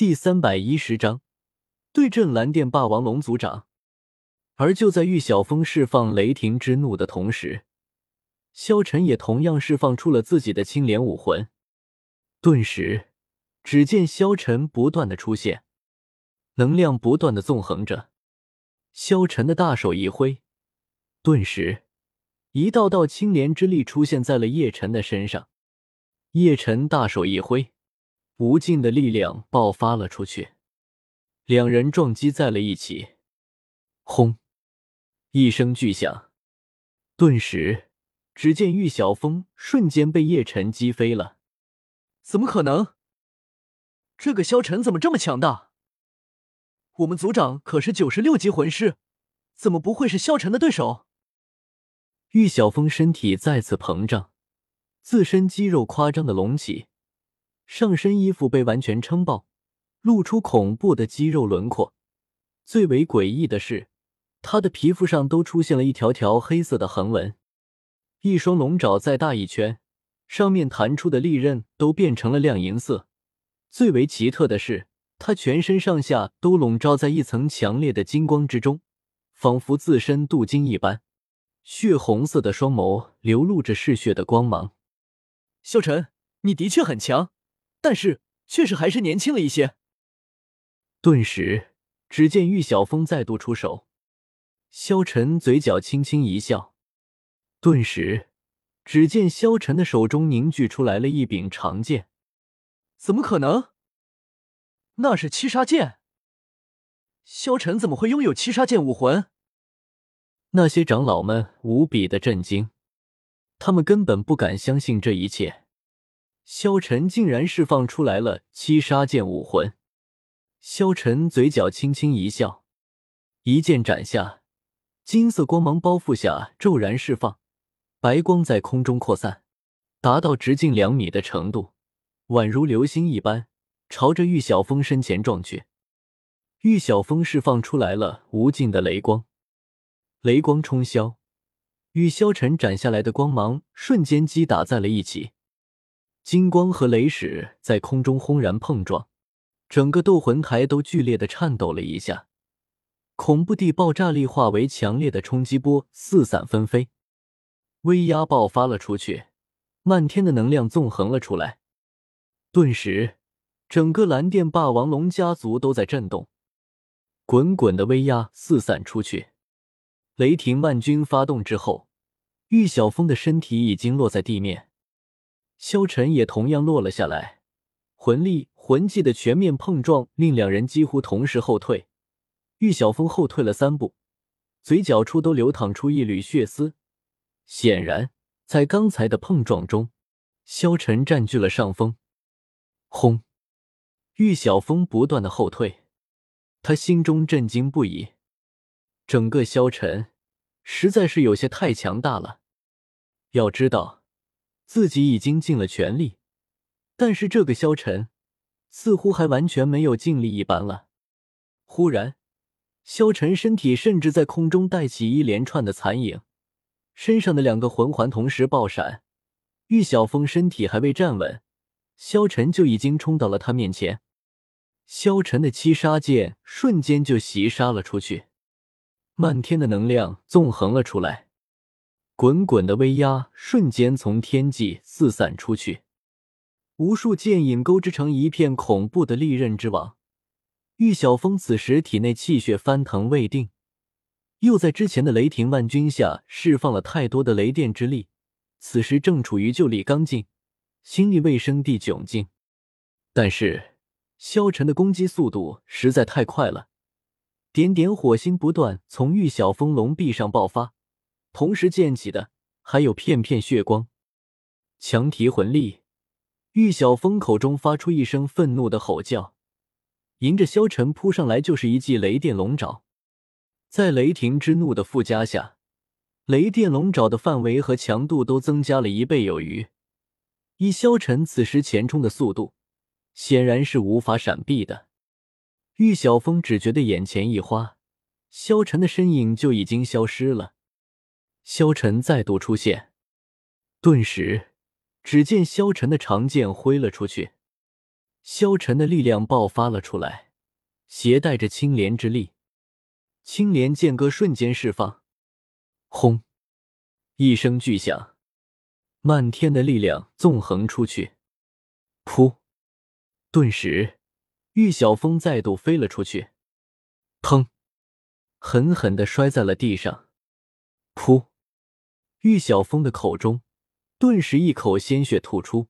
第三百一十章对阵蓝电霸王龙族长。而就在玉晓峰释放雷霆之怒的同时，萧晨也同样释放出了自己的青莲武魂。顿时，只见萧晨不断的出现，能量不断的纵横着。萧晨的大手一挥，顿时，一道道青莲之力出现在了叶晨的身上。叶晨大手一挥。无尽的力量爆发了出去，两人撞击在了一起。轰！一声巨响，顿时，只见玉晓峰瞬间被叶晨击飞了。怎么可能？这个萧晨怎么这么强大？我们族长可是九十六级魂师，怎么不会是萧晨的对手？玉晓峰身体再次膨胀，自身肌肉夸张的隆起。上身衣服被完全撑爆，露出恐怖的肌肉轮廓。最为诡异的是，他的皮肤上都出现了一条条黑色的横纹。一双龙爪再大一圈，上面弹出的利刃都变成了亮银色。最为奇特的是，他全身上下都笼罩在一层强烈的金光之中，仿佛自身镀金一般。血红色的双眸流露着嗜血的光芒。萧晨，你的确很强。但是，确实还是年轻了一些。顿时，只见玉晓峰再度出手，萧晨嘴角轻轻一笑。顿时，只见萧晨的手中凝聚出来了一柄长剑。怎么可能？那是七杀剑。萧晨怎么会拥有七杀剑武魂？那些长老们无比的震惊，他们根本不敢相信这一切。萧晨竟然释放出来了七杀剑武魂，萧晨嘴角轻轻一笑，一剑斩下，金色光芒包覆下骤然释放，白光在空中扩散，达到直径两米的程度，宛如流星一般，朝着玉晓峰身前撞去。玉晓峰释放出来了无尽的雷光，雷光冲霄，与萧晨斩下来的光芒瞬间击打在了一起。金光和雷矢在空中轰然碰撞，整个斗魂台都剧烈的颤抖了一下，恐怖地爆炸力化为强烈的冲击波，四散纷飞，威压爆发了出去，漫天的能量纵横了出来，顿时，整个蓝电霸王龙家族都在震动，滚滚的威压四散出去，雷霆万钧发动之后，玉晓峰的身体已经落在地面。萧晨也同样落了下来，魂力、魂技的全面碰撞令两人几乎同时后退。玉晓峰后退了三步，嘴角处都流淌出一缕血丝。显然，在刚才的碰撞中，萧晨占据了上风。轰！玉晓峰不断的后退，他心中震惊不已。整个萧晨实在是有些太强大了。要知道。自己已经尽了全力，但是这个萧晨似乎还完全没有尽力一般了。忽然，萧晨身体甚至在空中带起一连串的残影，身上的两个魂环同时爆闪。玉晓峰身体还未站稳，萧晨就已经冲到了他面前。萧晨的七杀剑瞬间就袭杀了出去，漫天的能量纵横了出来。滚滚的威压瞬间从天际四散出去，无数剑影勾织成一片恐怖的利刃之网。玉晓峰此时体内气血翻腾未定，又在之前的雷霆万钧下释放了太多的雷电之力，此时正处于旧力刚劲，心力未生地窘境。但是萧晨的攻击速度实在太快了，点点火星不断从玉晓峰龙臂上爆发。同时溅起的还有片片血光，强提魂力。玉晓峰口中发出一声愤怒的吼叫，迎着萧晨扑上来就是一记雷电龙爪。在雷霆之怒的附加下，雷电龙爪的范围和强度都增加了一倍有余。以萧晨此时前冲的速度，显然是无法闪避的。玉晓峰只觉得眼前一花，萧晨的身影就已经消失了。萧晨再度出现，顿时，只见萧晨的长剑挥了出去，萧晨的力量爆发了出来，携带着青莲之力，青莲剑歌瞬间释放，轰！一声巨响，漫天的力量纵横出去，噗！顿时，玉晓峰再度飞了出去，砰！狠狠的摔在了地上，噗！玉晓峰的口中顿时一口鲜血吐出，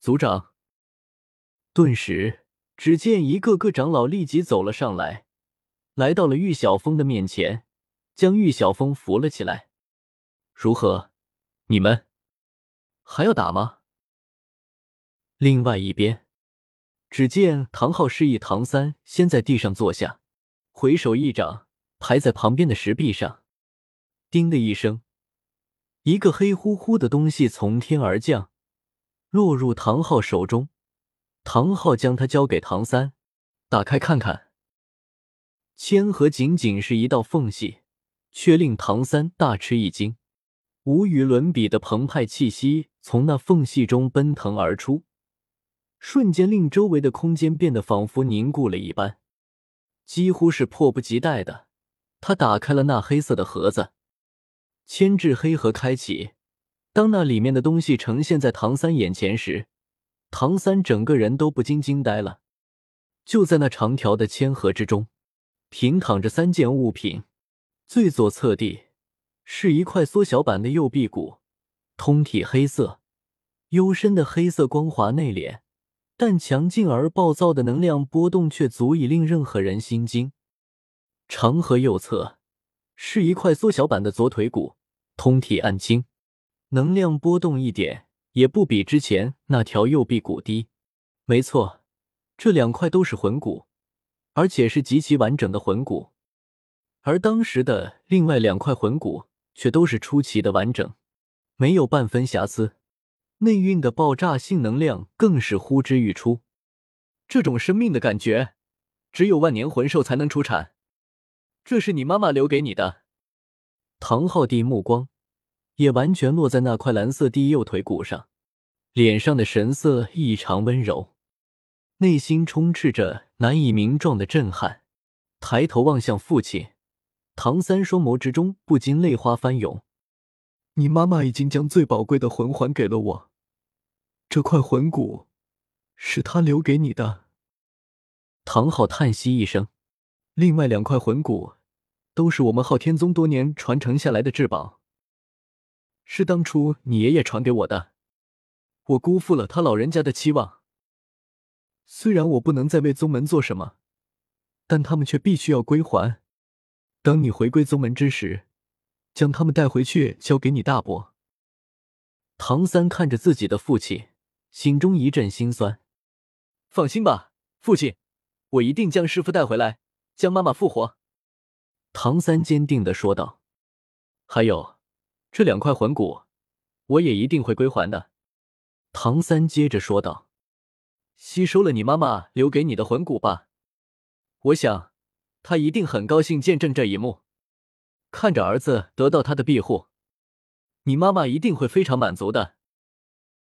族长。顿时，只见一个个长老立即走了上来，来到了玉晓峰的面前，将玉晓峰扶了起来。如何？你们还要打吗？另外一边，只见唐昊示意唐三先在地上坐下，回手一掌拍在旁边的石壁上，叮的一声，一个黑乎乎的东西从天而降，落入唐昊手中。唐昊将它交给唐三，打开看看。签盒仅仅是一道缝隙，却令唐三大吃一惊。无与伦比的澎湃气息从那缝隙中奔腾而出，瞬间令周围的空间变得仿佛凝固了一般。几乎是迫不及待的，他打开了那黑色的盒子，牵制黑盒开启。当那里面的东西呈现在唐三眼前时，唐三整个人都不禁惊呆了。就在那长条的铅盒之中，平躺着三件物品。最左侧地是一块缩小版的右臂骨，通体黑色，幽深的黑色光滑内敛，但强劲而暴躁的能量波动却足以令任何人心惊。长河右侧是一块缩小版的左腿骨，通体暗青，能量波动一点。也不比之前那条右臂骨低。没错，这两块都是魂骨，而且是极其完整的魂骨。而当时的另外两块魂骨却都是出奇的完整，没有半分瑕疵。内蕴的爆炸性能量更是呼之欲出。这种生命的感觉，只有万年魂兽才能出产。这是你妈妈留给你的。唐昊帝目光。也完全落在那块蓝色第右腿骨上，脸上的神色异常温柔，内心充斥着难以名状的震撼。抬头望向父亲，唐三双眸之中不禁泪花翻涌。你妈妈已经将最宝贵的魂环给了我，这块魂骨是她留给你的。唐昊叹息一声，另外两块魂骨都是我们昊天宗多年传承下来的至宝。是当初你爷爷传给我的，我辜负了他老人家的期望。虽然我不能再为宗门做什么，但他们却必须要归还。当你回归宗门之时，将他们带回去交给你大伯。唐三看着自己的父亲，心中一阵心酸。放心吧，父亲，我一定将师傅带回来，将妈妈复活。唐三坚定的说道。还有。这两块魂骨，我也一定会归还的。”唐三接着说道，“吸收了你妈妈留给你的魂骨吧，我想，他一定很高兴见证这一幕，看着儿子得到他的庇护，你妈妈一定会非常满足的。”